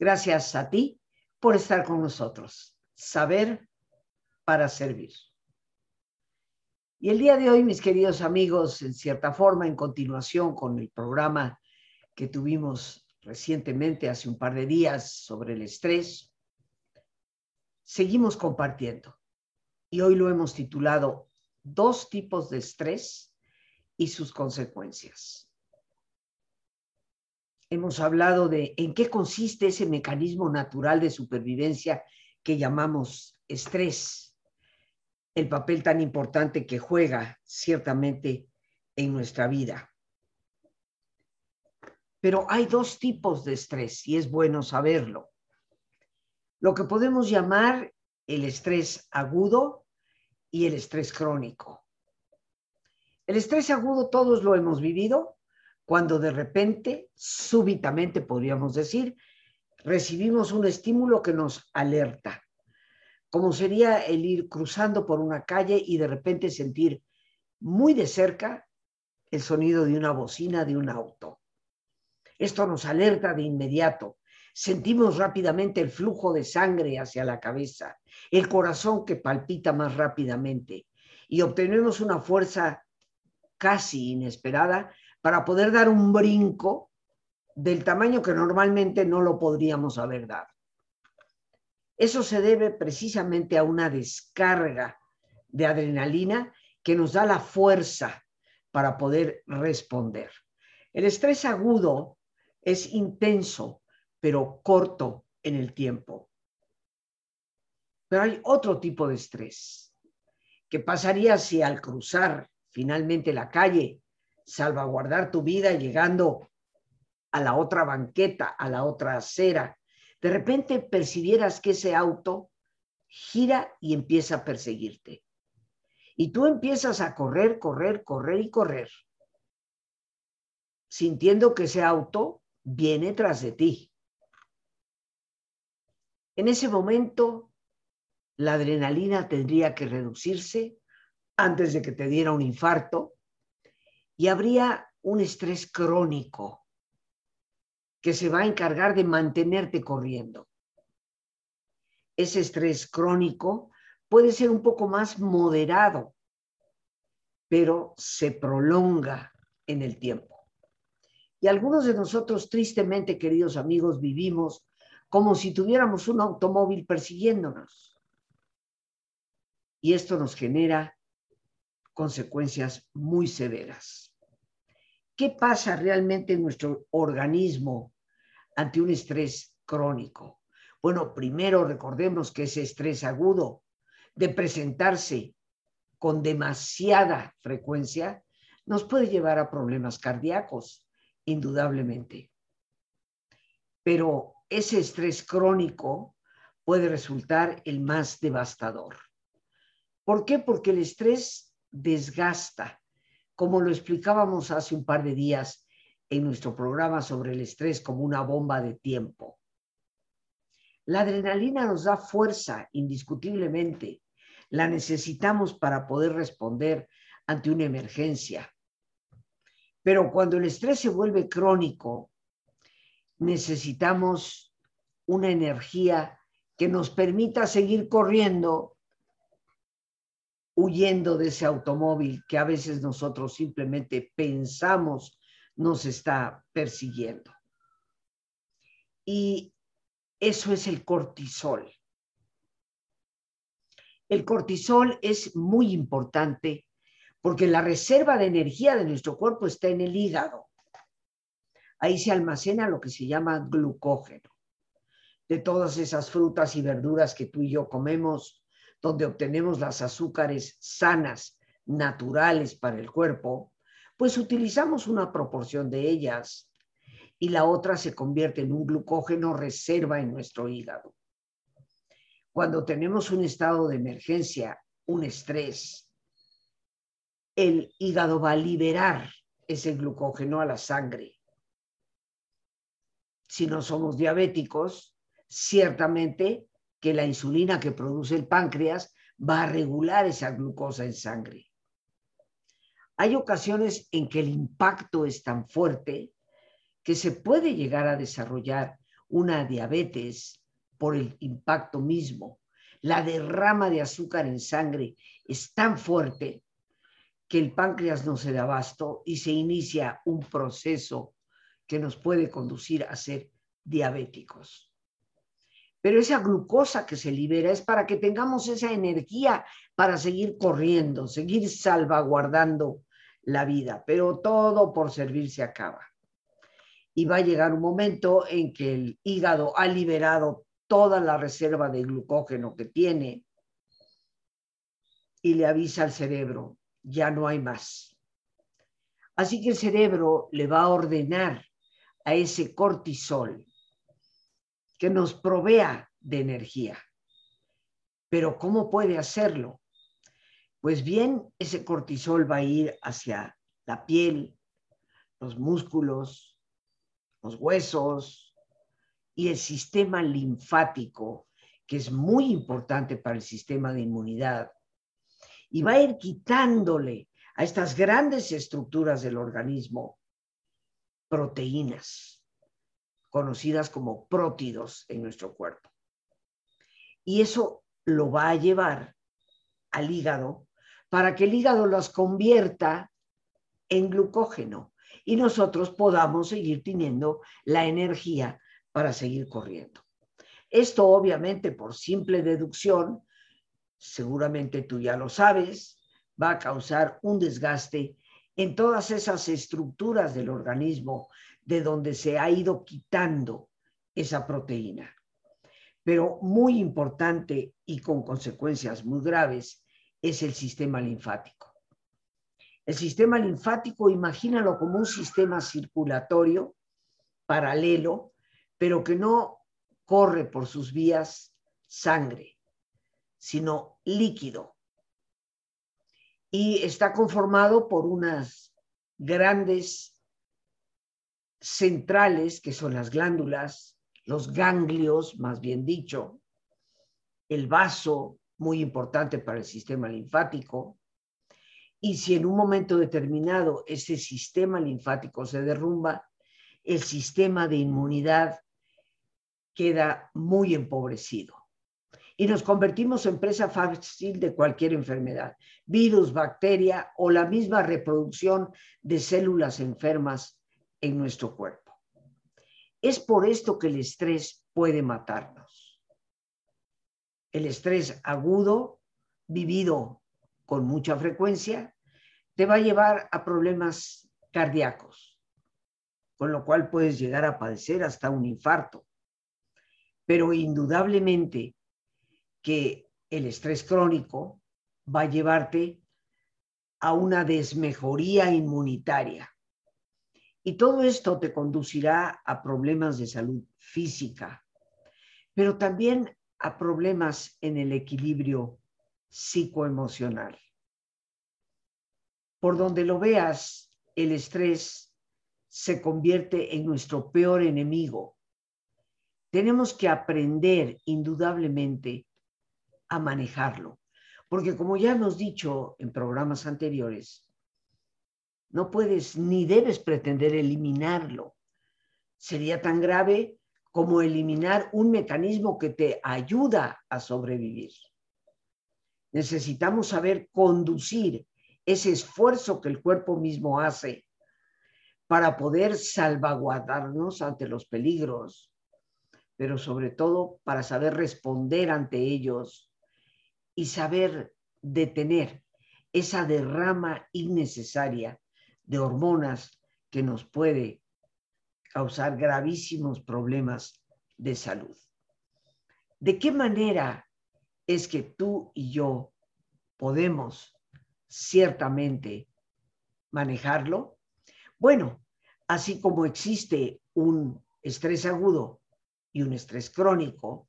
Gracias a ti por estar con nosotros. Saber para servir. Y el día de hoy, mis queridos amigos, en cierta forma, en continuación con el programa que tuvimos recientemente, hace un par de días, sobre el estrés, seguimos compartiendo. Y hoy lo hemos titulado Dos tipos de estrés y sus consecuencias. Hemos hablado de en qué consiste ese mecanismo natural de supervivencia que llamamos estrés el papel tan importante que juega ciertamente en nuestra vida. Pero hay dos tipos de estrés y es bueno saberlo. Lo que podemos llamar el estrés agudo y el estrés crónico. El estrés agudo todos lo hemos vivido cuando de repente, súbitamente podríamos decir, recibimos un estímulo que nos alerta como sería el ir cruzando por una calle y de repente sentir muy de cerca el sonido de una bocina de un auto. Esto nos alerta de inmediato. Sentimos rápidamente el flujo de sangre hacia la cabeza, el corazón que palpita más rápidamente y obtenemos una fuerza casi inesperada para poder dar un brinco del tamaño que normalmente no lo podríamos haber dado. Eso se debe precisamente a una descarga de adrenalina que nos da la fuerza para poder responder. El estrés agudo es intenso, pero corto en el tiempo. Pero hay otro tipo de estrés. ¿Qué pasaría si al cruzar finalmente la calle, salvaguardar tu vida llegando a la otra banqueta, a la otra acera, de repente percibieras que ese auto gira y empieza a perseguirte. Y tú empiezas a correr, correr, correr y correr, sintiendo que ese auto viene tras de ti. En ese momento, la adrenalina tendría que reducirse antes de que te diera un infarto y habría un estrés crónico que se va a encargar de mantenerte corriendo. Ese estrés crónico puede ser un poco más moderado, pero se prolonga en el tiempo. Y algunos de nosotros, tristemente, queridos amigos, vivimos como si tuviéramos un automóvil persiguiéndonos. Y esto nos genera consecuencias muy severas. ¿Qué pasa realmente en nuestro organismo ante un estrés crónico? Bueno, primero recordemos que ese estrés agudo de presentarse con demasiada frecuencia nos puede llevar a problemas cardíacos, indudablemente. Pero ese estrés crónico puede resultar el más devastador. ¿Por qué? Porque el estrés desgasta, como lo explicábamos hace un par de días en nuestro programa sobre el estrés como una bomba de tiempo. La adrenalina nos da fuerza, indiscutiblemente. La necesitamos para poder responder ante una emergencia. Pero cuando el estrés se vuelve crónico, necesitamos una energía que nos permita seguir corriendo huyendo de ese automóvil que a veces nosotros simplemente pensamos nos está persiguiendo. Y eso es el cortisol. El cortisol es muy importante porque la reserva de energía de nuestro cuerpo está en el hígado. Ahí se almacena lo que se llama glucógeno. De todas esas frutas y verduras que tú y yo comemos, donde obtenemos las azúcares sanas, naturales para el cuerpo, pues utilizamos una proporción de ellas y la otra se convierte en un glucógeno reserva en nuestro hígado. Cuando tenemos un estado de emergencia, un estrés, el hígado va a liberar ese glucógeno a la sangre. Si no somos diabéticos, ciertamente que la insulina que produce el páncreas va a regular esa glucosa en sangre. Hay ocasiones en que el impacto es tan fuerte que se puede llegar a desarrollar una diabetes por el impacto mismo. La derrama de azúcar en sangre es tan fuerte que el páncreas no se da abasto y se inicia un proceso que nos puede conducir a ser diabéticos. Pero esa glucosa que se libera es para que tengamos esa energía para seguir corriendo, seguir salvaguardando la vida, pero todo por servir se acaba. Y va a llegar un momento en que el hígado ha liberado toda la reserva de glucógeno que tiene y le avisa al cerebro, ya no hay más. Así que el cerebro le va a ordenar a ese cortisol que nos provea de energía. Pero ¿cómo puede hacerlo? Pues bien, ese cortisol va a ir hacia la piel, los músculos, los huesos y el sistema linfático, que es muy importante para el sistema de inmunidad. Y va a ir quitándole a estas grandes estructuras del organismo proteínas, conocidas como prótidos en nuestro cuerpo. Y eso lo va a llevar al hígado para que el hígado las convierta en glucógeno y nosotros podamos seguir teniendo la energía para seguir corriendo. Esto obviamente por simple deducción, seguramente tú ya lo sabes, va a causar un desgaste en todas esas estructuras del organismo de donde se ha ido quitando esa proteína. Pero muy importante y con consecuencias muy graves es el sistema linfático. El sistema linfático, imagínalo como un sistema circulatorio paralelo, pero que no corre por sus vías sangre, sino líquido. Y está conformado por unas grandes centrales, que son las glándulas, los ganglios, más bien dicho, el vaso, muy importante para el sistema linfático. Y si en un momento determinado ese sistema linfático se derrumba, el sistema de inmunidad queda muy empobrecido. Y nos convertimos en presa fácil de cualquier enfermedad, virus, bacteria o la misma reproducción de células enfermas en nuestro cuerpo. Es por esto que el estrés puede matarnos el estrés agudo, vivido con mucha frecuencia, te va a llevar a problemas cardíacos, con lo cual puedes llegar a padecer hasta un infarto. Pero indudablemente que el estrés crónico va a llevarte a una desmejoría inmunitaria. Y todo esto te conducirá a problemas de salud física, pero también a problemas en el equilibrio psicoemocional. Por donde lo veas, el estrés se convierte en nuestro peor enemigo. Tenemos que aprender indudablemente a manejarlo, porque como ya hemos dicho en programas anteriores, no puedes ni debes pretender eliminarlo. Sería tan grave como eliminar un mecanismo que te ayuda a sobrevivir. Necesitamos saber conducir ese esfuerzo que el cuerpo mismo hace para poder salvaguardarnos ante los peligros, pero sobre todo para saber responder ante ellos y saber detener esa derrama innecesaria de hormonas que nos puede causar gravísimos problemas de salud. ¿De qué manera es que tú y yo podemos ciertamente manejarlo? Bueno, así como existe un estrés agudo y un estrés crónico,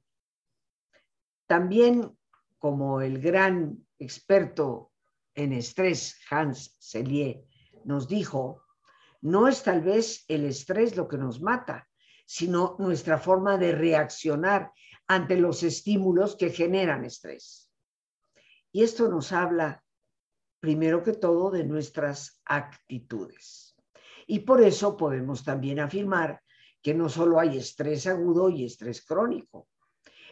también como el gran experto en estrés Hans Selye nos dijo, no es tal vez el estrés lo que nos mata, sino nuestra forma de reaccionar ante los estímulos que generan estrés. Y esto nos habla, primero que todo, de nuestras actitudes. Y por eso podemos también afirmar que no solo hay estrés agudo y estrés crónico.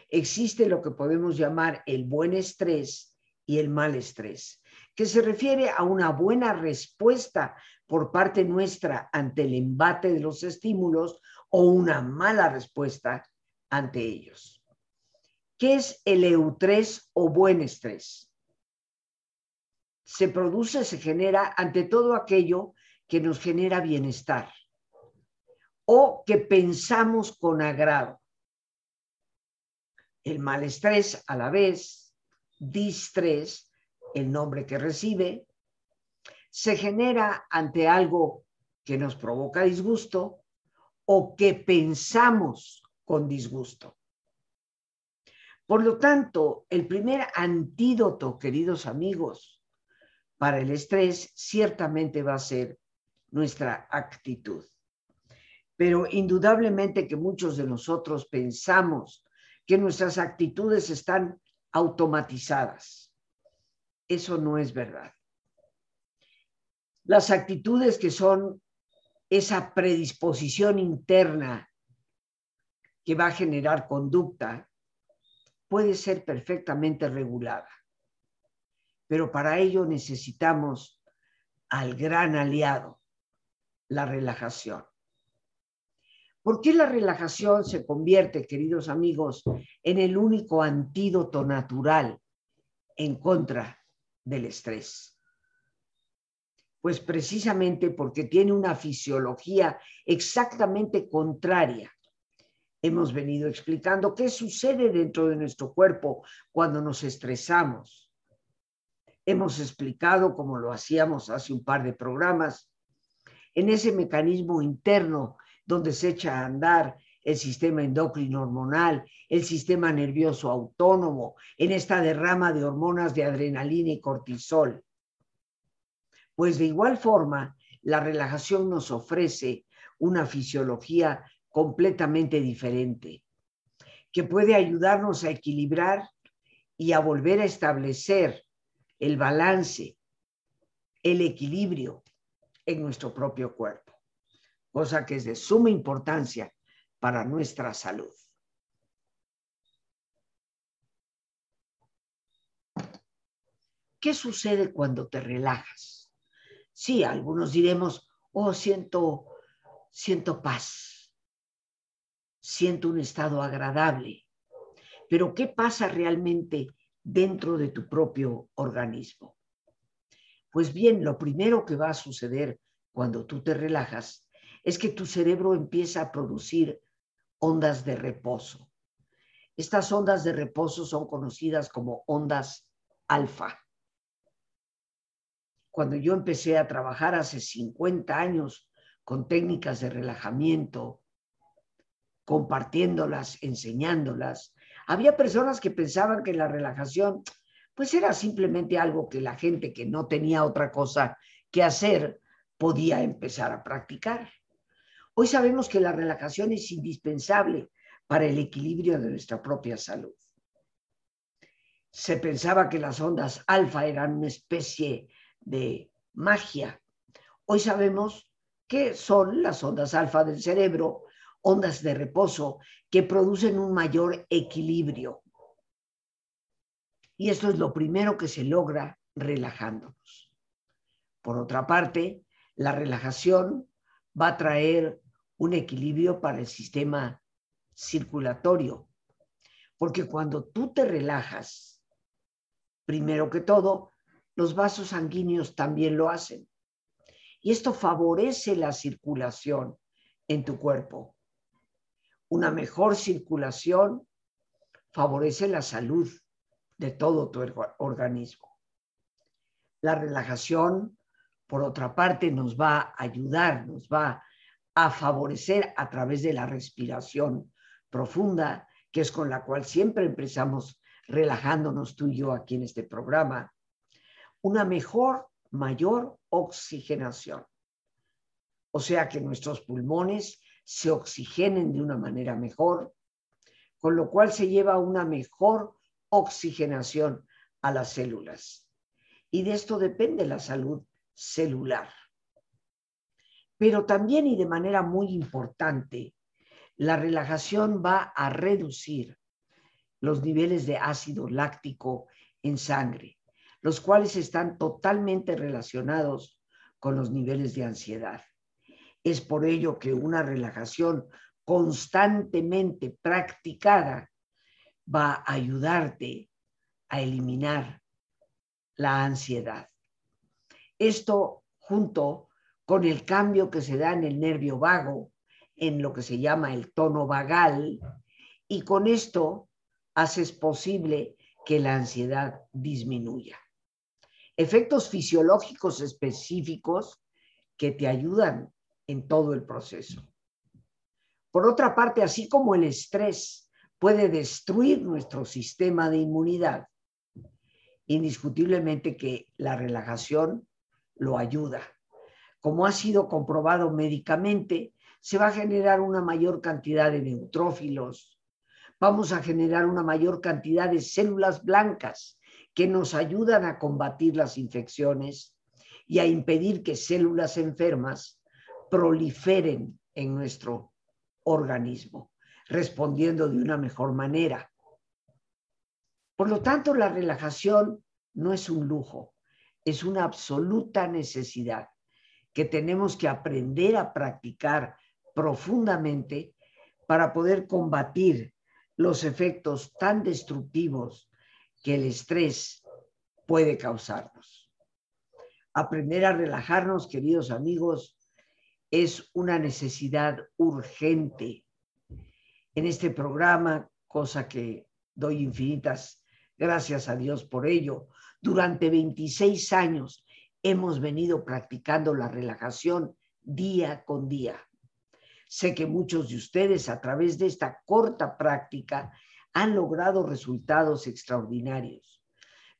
Existe lo que podemos llamar el buen estrés y el mal estrés, que se refiere a una buena respuesta por parte nuestra ante el embate de los estímulos o una mala respuesta ante ellos. ¿Qué es el eutrés o buen estrés? Se produce, se genera ante todo aquello que nos genera bienestar o que pensamos con agrado. El mal estrés a la vez, distrés, el nombre que recibe, se genera ante algo que nos provoca disgusto o que pensamos con disgusto. Por lo tanto, el primer antídoto, queridos amigos, para el estrés ciertamente va a ser nuestra actitud. Pero indudablemente que muchos de nosotros pensamos que nuestras actitudes están automatizadas. Eso no es verdad. Las actitudes que son esa predisposición interna que va a generar conducta puede ser perfectamente regulada. Pero para ello necesitamos al gran aliado, la relajación. ¿Por qué la relajación se convierte, queridos amigos, en el único antídoto natural en contra del estrés? Pues precisamente porque tiene una fisiología exactamente contraria. Hemos venido explicando qué sucede dentro de nuestro cuerpo cuando nos estresamos. Hemos explicado, como lo hacíamos hace un par de programas, en ese mecanismo interno donde se echa a andar el sistema endocrino hormonal, el sistema nervioso autónomo, en esta derrama de hormonas de adrenalina y cortisol. Pues de igual forma, la relajación nos ofrece una fisiología completamente diferente, que puede ayudarnos a equilibrar y a volver a establecer el balance, el equilibrio en nuestro propio cuerpo cosa que es de suma importancia para nuestra salud. ¿Qué sucede cuando te relajas? Sí, algunos diremos, oh, siento, siento paz, siento un estado agradable, pero ¿qué pasa realmente dentro de tu propio organismo? Pues bien, lo primero que va a suceder cuando tú te relajas es que tu cerebro empieza a producir ondas de reposo. Estas ondas de reposo son conocidas como ondas alfa. Cuando yo empecé a trabajar hace 50 años con técnicas de relajamiento, compartiéndolas, enseñándolas, había personas que pensaban que la relajación pues era simplemente algo que la gente que no tenía otra cosa que hacer podía empezar a practicar. Hoy sabemos que la relajación es indispensable para el equilibrio de nuestra propia salud. Se pensaba que las ondas alfa eran una especie de magia. Hoy sabemos que son las ondas alfa del cerebro, ondas de reposo que producen un mayor equilibrio. Y esto es lo primero que se logra relajándonos. Por otra parte, la relajación va a traer un equilibrio para el sistema circulatorio. Porque cuando tú te relajas, primero que todo, los vasos sanguíneos también lo hacen. Y esto favorece la circulación en tu cuerpo. Una mejor circulación favorece la salud de todo tu organismo. La relajación por otra parte, nos va a ayudar, nos va a favorecer a través de la respiración profunda, que es con la cual siempre empezamos relajándonos tú y yo aquí en este programa, una mejor, mayor oxigenación. O sea que nuestros pulmones se oxigenen de una manera mejor, con lo cual se lleva una mejor oxigenación a las células. Y de esto depende la salud celular. Pero también y de manera muy importante, la relajación va a reducir los niveles de ácido láctico en sangre, los cuales están totalmente relacionados con los niveles de ansiedad. Es por ello que una relajación constantemente practicada va a ayudarte a eliminar la ansiedad. Esto junto con el cambio que se da en el nervio vago, en lo que se llama el tono vagal, y con esto haces posible que la ansiedad disminuya. Efectos fisiológicos específicos que te ayudan en todo el proceso. Por otra parte, así como el estrés puede destruir nuestro sistema de inmunidad, indiscutiblemente que la relajación lo ayuda. Como ha sido comprobado médicamente, se va a generar una mayor cantidad de neutrófilos, vamos a generar una mayor cantidad de células blancas que nos ayudan a combatir las infecciones y a impedir que células enfermas proliferen en nuestro organismo, respondiendo de una mejor manera. Por lo tanto, la relajación no es un lujo, es una absoluta necesidad que tenemos que aprender a practicar profundamente para poder combatir los efectos tan destructivos que el estrés puede causarnos. Aprender a relajarnos, queridos amigos, es una necesidad urgente. En este programa, cosa que doy infinitas gracias a Dios por ello, durante 26 años hemos venido practicando la relajación día con día. Sé que muchos de ustedes a través de esta corta práctica han logrado resultados extraordinarios,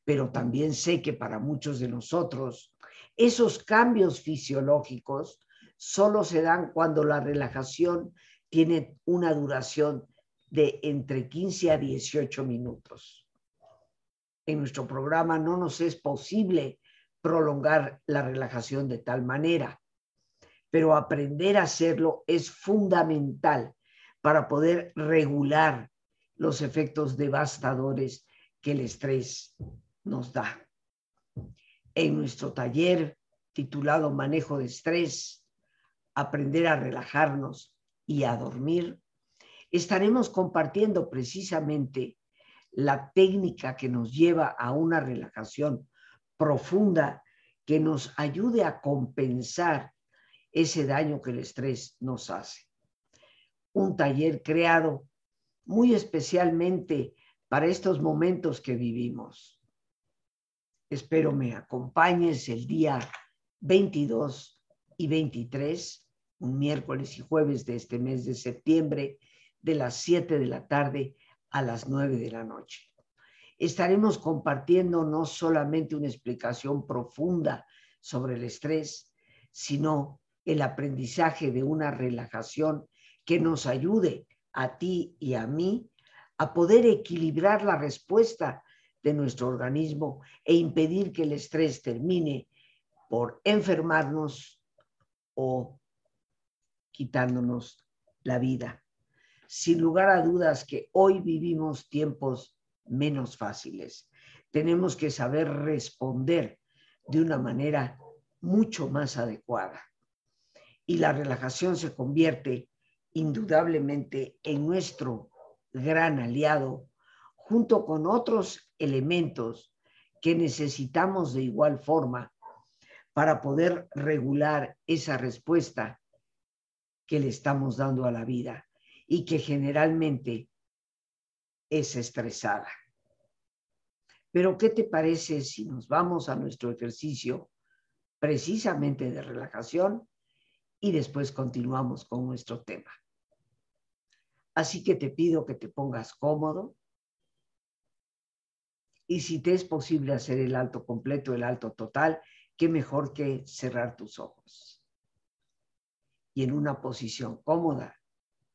pero también sé que para muchos de nosotros esos cambios fisiológicos solo se dan cuando la relajación tiene una duración de entre 15 a 18 minutos. En nuestro programa no nos es posible prolongar la relajación de tal manera pero aprender a hacerlo es fundamental para poder regular los efectos devastadores que el estrés nos da. En nuestro taller titulado Manejo de Estrés, Aprender a relajarnos y a dormir, estaremos compartiendo precisamente la técnica que nos lleva a una relajación profunda que nos ayude a compensar ese daño que el estrés nos hace. Un taller creado muy especialmente para estos momentos que vivimos. Espero me acompañes el día 22 y 23, un miércoles y jueves de este mes de septiembre, de las 7 de la tarde a las 9 de la noche. Estaremos compartiendo no solamente una explicación profunda sobre el estrés, sino el aprendizaje de una relajación que nos ayude a ti y a mí a poder equilibrar la respuesta de nuestro organismo e impedir que el estrés termine por enfermarnos o quitándonos la vida. Sin lugar a dudas que hoy vivimos tiempos menos fáciles. Tenemos que saber responder de una manera mucho más adecuada y la relajación se convierte indudablemente en nuestro gran aliado junto con otros elementos que necesitamos de igual forma para poder regular esa respuesta que le estamos dando a la vida y que generalmente es estresada. Pero ¿qué te parece si nos vamos a nuestro ejercicio precisamente de relajación y después continuamos con nuestro tema. Así que te pido que te pongas cómodo y si te es posible hacer el alto completo, el alto total, qué mejor que cerrar tus ojos. Y en una posición cómoda,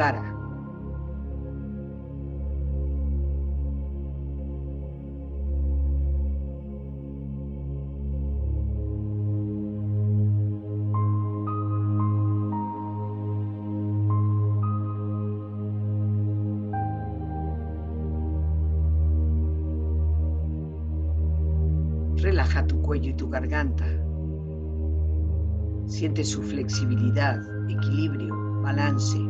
cara. Relaja tu cuello y tu garganta. Siente su flexibilidad, equilibrio, balance.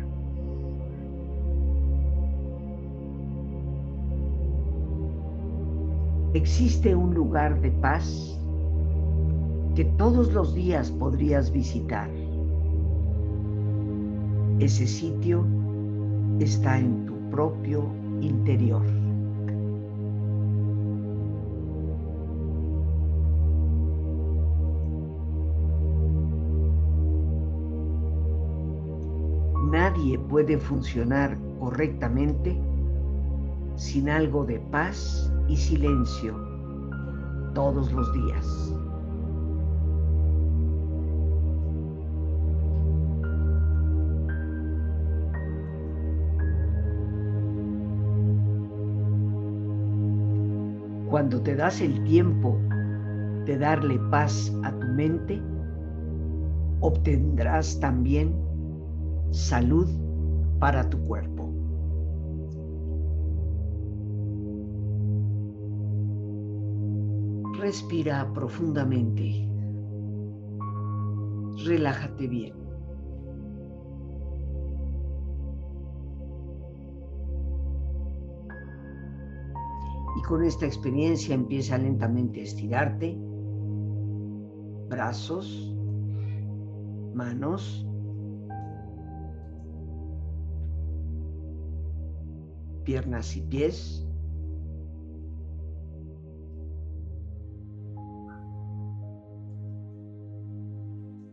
Existe un lugar de paz que todos los días podrías visitar. Ese sitio está en tu propio interior. Nadie puede funcionar correctamente sin algo de paz y silencio todos los días. Cuando te das el tiempo de darle paz a tu mente, obtendrás también salud para tu cuerpo. Respira profundamente. Relájate bien. Y con esta experiencia empieza lentamente a estirarte. Brazos, manos, piernas y pies.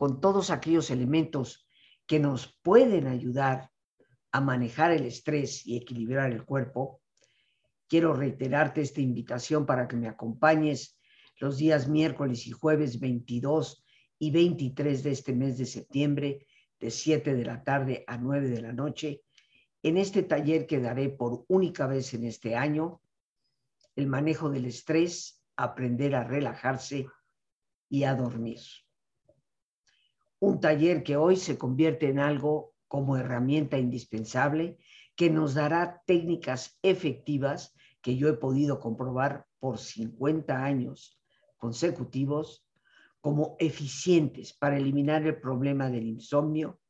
con todos aquellos elementos que nos pueden ayudar a manejar el estrés y equilibrar el cuerpo, quiero reiterarte esta invitación para que me acompañes los días miércoles y jueves 22 y 23 de este mes de septiembre, de 7 de la tarde a 9 de la noche, en este taller que daré por única vez en este año, el manejo del estrés, aprender a relajarse y a dormir un taller que hoy se convierte en algo como herramienta indispensable que nos dará técnicas efectivas que yo he podido comprobar por 50 años consecutivos como eficientes para eliminar el problema del insomnio,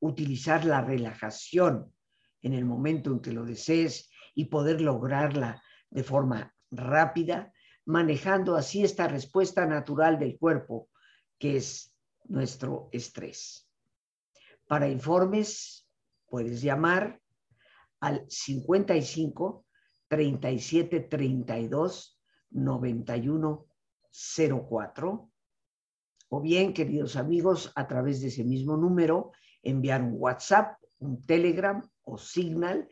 utilizar la relajación en el momento en que lo desees y poder lograrla de forma rápida, manejando así esta respuesta natural del cuerpo, que es nuestro estrés. Para informes, puedes llamar al 55 37 32 91 04 o bien, queridos amigos, a través de ese mismo número, enviar un WhatsApp, un Telegram o Signal,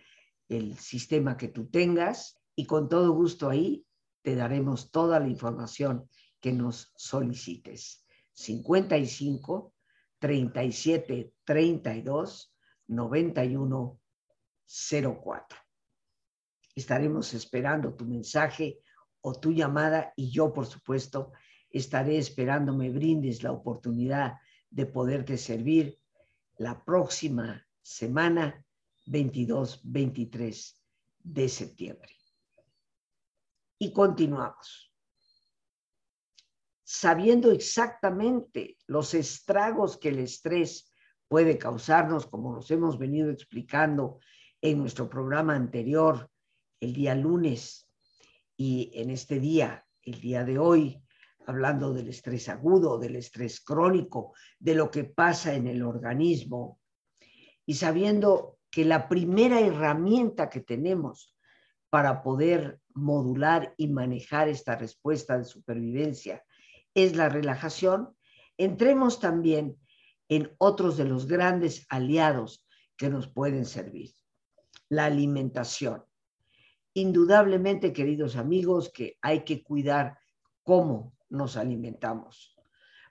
el sistema que tú tengas, y con todo gusto ahí te daremos toda la información que nos solicites. 55 37 32 91 04. Estaremos esperando tu mensaje o tu llamada y yo, por supuesto, estaré esperando me brindes la oportunidad de poderte servir la próxima semana 22-23 de septiembre. Y continuamos sabiendo exactamente los estragos que el estrés puede causarnos, como nos hemos venido explicando en nuestro programa anterior, el día lunes, y en este día, el día de hoy, hablando del estrés agudo, del estrés crónico, de lo que pasa en el organismo, y sabiendo que la primera herramienta que tenemos para poder modular y manejar esta respuesta de supervivencia es la relajación, entremos también en otros de los grandes aliados que nos pueden servir. La alimentación. Indudablemente, queridos amigos, que hay que cuidar cómo nos alimentamos.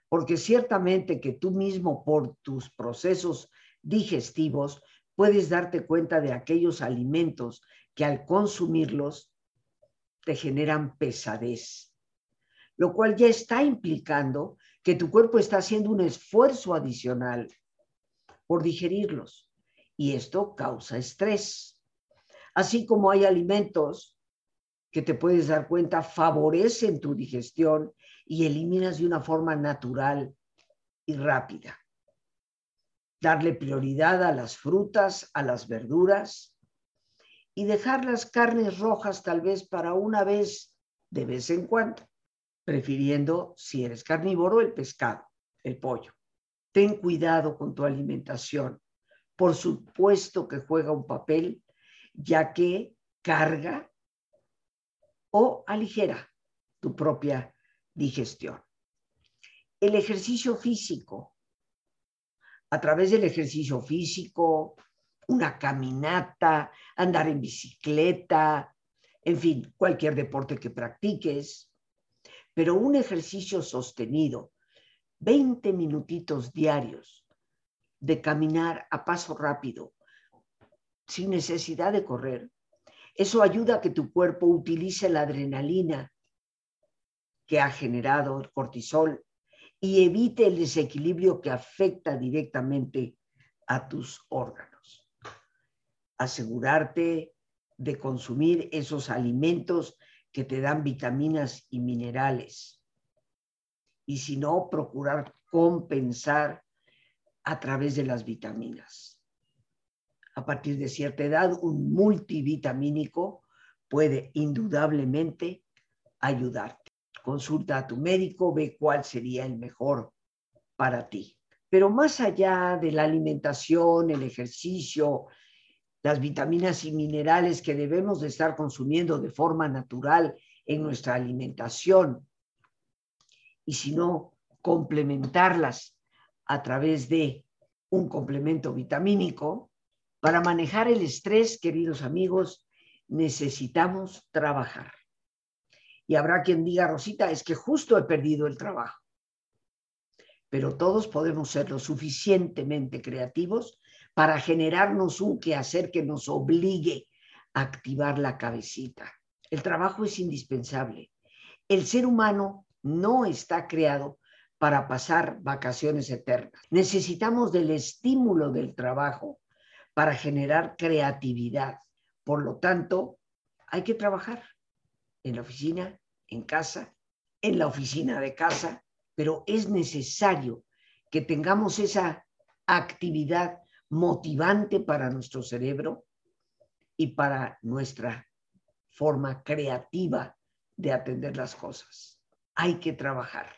Porque ciertamente que tú mismo por tus procesos digestivos puedes darte cuenta de aquellos alimentos que al consumirlos te generan pesadez, lo cual ya está implicando que tu cuerpo está haciendo un esfuerzo adicional por digerirlos y esto causa estrés. Así como hay alimentos que te puedes dar cuenta favorecen tu digestión y eliminas de una forma natural y rápida. Darle prioridad a las frutas, a las verduras y dejar las carnes rojas tal vez para una vez de vez en cuando, prefiriendo, si eres carnívoro, el pescado, el pollo. Ten cuidado con tu alimentación. Por supuesto que juega un papel, ya que carga o aligera tu propia digestión. El ejercicio físico. A través del ejercicio físico, una caminata, andar en bicicleta, en fin, cualquier deporte que practiques, pero un ejercicio sostenido, 20 minutitos diarios de caminar a paso rápido, sin necesidad de correr, eso ayuda a que tu cuerpo utilice la adrenalina que ha generado el cortisol y evite el desequilibrio que afecta directamente a tus órganos. Asegurarte de consumir esos alimentos que te dan vitaminas y minerales. Y si no, procurar compensar a través de las vitaminas a partir de cierta edad, un multivitamínico puede indudablemente ayudarte. Consulta a tu médico, ve cuál sería el mejor para ti. Pero más allá de la alimentación, el ejercicio, las vitaminas y minerales que debemos de estar consumiendo de forma natural en nuestra alimentación, y si no, complementarlas a través de un complemento vitamínico, para manejar el estrés, queridos amigos, necesitamos trabajar. Y habrá quien diga, Rosita, es que justo he perdido el trabajo. Pero todos podemos ser lo suficientemente creativos para generarnos un quehacer que nos obligue a activar la cabecita. El trabajo es indispensable. El ser humano no está creado para pasar vacaciones eternas. Necesitamos del estímulo del trabajo para generar creatividad. Por lo tanto, hay que trabajar en la oficina, en casa, en la oficina de casa, pero es necesario que tengamos esa actividad motivante para nuestro cerebro y para nuestra forma creativa de atender las cosas. Hay que trabajar.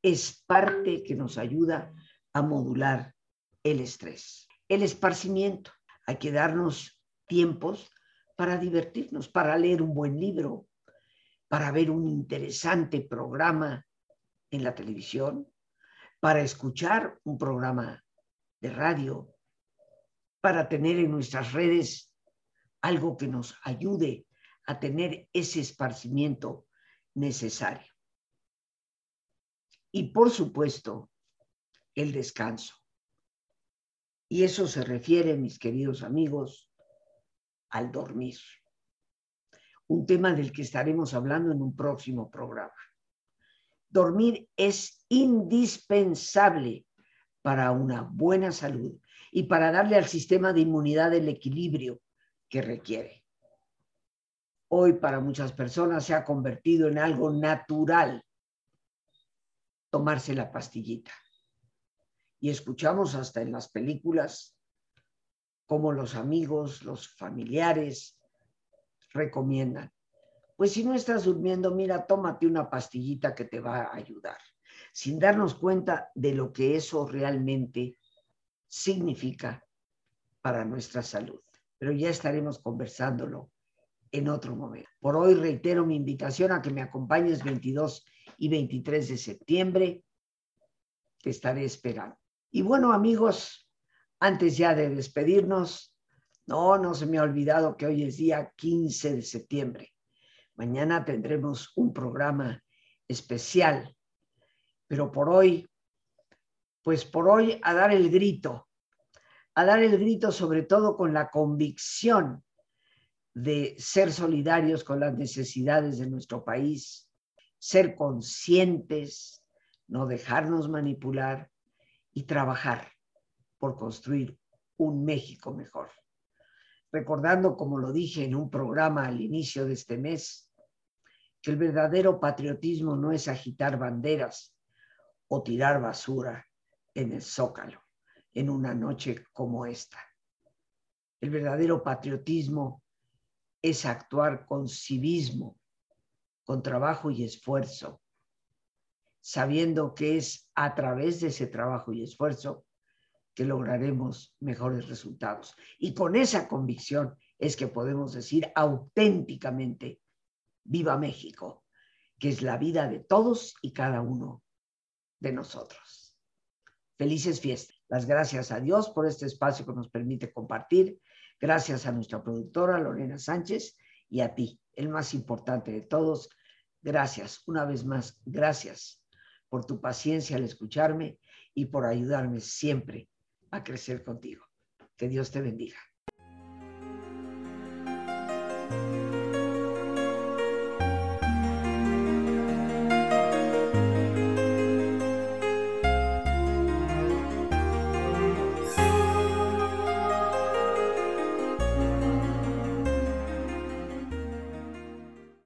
Es parte que nos ayuda a modular el estrés el esparcimiento. Hay que darnos tiempos para divertirnos, para leer un buen libro, para ver un interesante programa en la televisión, para escuchar un programa de radio, para tener en nuestras redes algo que nos ayude a tener ese esparcimiento necesario. Y por supuesto, el descanso. Y eso se refiere, mis queridos amigos, al dormir. Un tema del que estaremos hablando en un próximo programa. Dormir es indispensable para una buena salud y para darle al sistema de inmunidad el equilibrio que requiere. Hoy para muchas personas se ha convertido en algo natural tomarse la pastillita y escuchamos hasta en las películas cómo los amigos, los familiares recomiendan. Pues si no estás durmiendo, mira, tómate una pastillita que te va a ayudar, sin darnos cuenta de lo que eso realmente significa para nuestra salud. Pero ya estaremos conversándolo en otro momento. Por hoy reitero mi invitación a que me acompañes 22 y 23 de septiembre. Te estaré esperando. Y bueno, amigos, antes ya de despedirnos, no, no se me ha olvidado que hoy es día 15 de septiembre. Mañana tendremos un programa especial, pero por hoy, pues por hoy a dar el grito, a dar el grito sobre todo con la convicción de ser solidarios con las necesidades de nuestro país, ser conscientes, no dejarnos manipular y trabajar por construir un México mejor. Recordando, como lo dije en un programa al inicio de este mes, que el verdadero patriotismo no es agitar banderas o tirar basura en el zócalo en una noche como esta. El verdadero patriotismo es actuar con civismo, con trabajo y esfuerzo, sabiendo que es a través de ese trabajo y esfuerzo que lograremos mejores resultados. Y con esa convicción es que podemos decir auténticamente, viva México, que es la vida de todos y cada uno de nosotros. Felices fiestas. Las gracias a Dios por este espacio que nos permite compartir. Gracias a nuestra productora Lorena Sánchez y a ti, el más importante de todos. Gracias, una vez más, gracias por tu paciencia al escucharme y por ayudarme siempre a crecer contigo. Que Dios te bendiga.